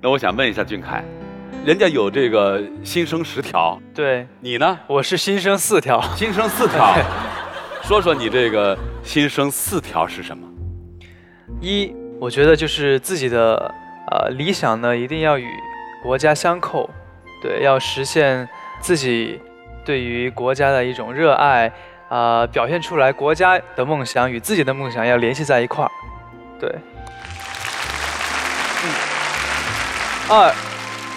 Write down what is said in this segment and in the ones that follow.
那我想问一下俊凯，人家有这个新生十条，对，你呢？我是新生四条。新生四条，说说你这个新生四条是什么？一，我觉得就是自己的呃理想呢，一定要与国家相扣，对，要实现自己对于国家的一种热爱，啊、表现出来国家的梦想与自己的梦想要联系在一块儿，对。二，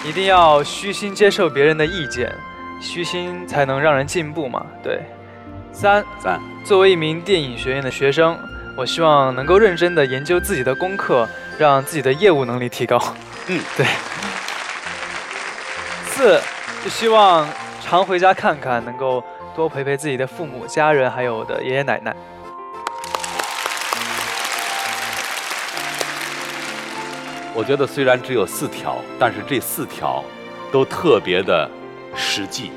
一定要虚心接受别人的意见，虚心才能让人进步嘛，对。三，三，作为一名电影学院的学生，我希望能够认真的研究自己的功课，让自己的业务能力提高。嗯，对。四，就希望常回家看看，能够多陪陪自己的父母、家人，还有我的爷爷奶奶。我觉得虽然只有四条，但是这四条都特别的实际。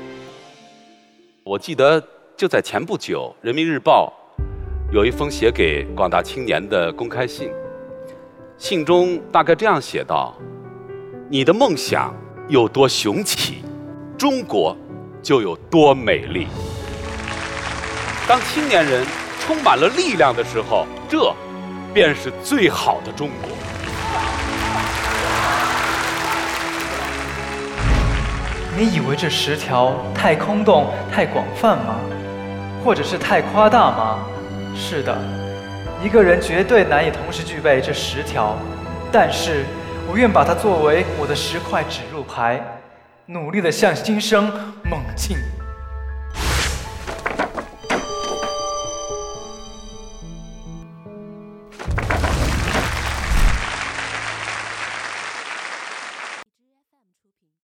我记得就在前不久，《人民日报》有一封写给广大青年的公开信，信中大概这样写道：“你的梦想有多雄起，中国就有多美丽。”当青年人充满了力量的时候，这便是最好的中国。你以为这十条太空洞、太广泛吗？或者是太夸大吗？是的，一个人绝对难以同时具备这十条，但是我愿把它作为我的十块指路牌，努力的向新生猛进。